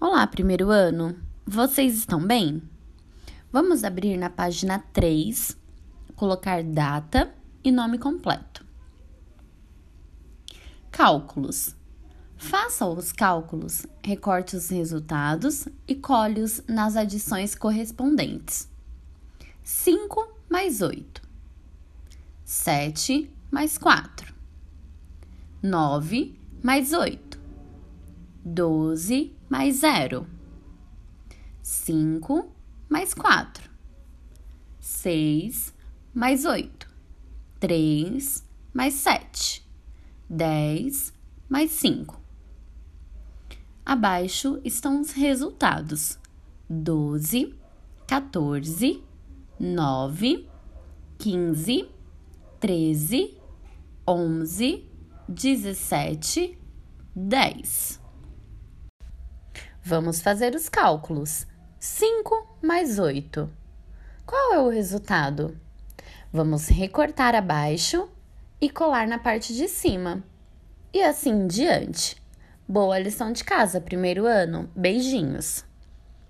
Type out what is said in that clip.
Olá, primeiro ano! Vocês estão bem? Vamos abrir na página 3, colocar data e nome completo. Cálculos. Faça os cálculos, recorte os resultados e colhe-os nas adições correspondentes. 5 mais 8. 7 mais 4. 9 mais 8. 12 mais 0. 5 mais 4. 6 mais 8. 3 mais 7. 10 mais 5. Abaixo estão os resultados: 12, 14, 9, 15, 13, 11, 17, 10. Vamos fazer os cálculos. 5 mais 8. Qual é o resultado? Vamos recortar abaixo e colar na parte de cima. E assim em diante. Boa lição de casa, primeiro ano. Beijinhos!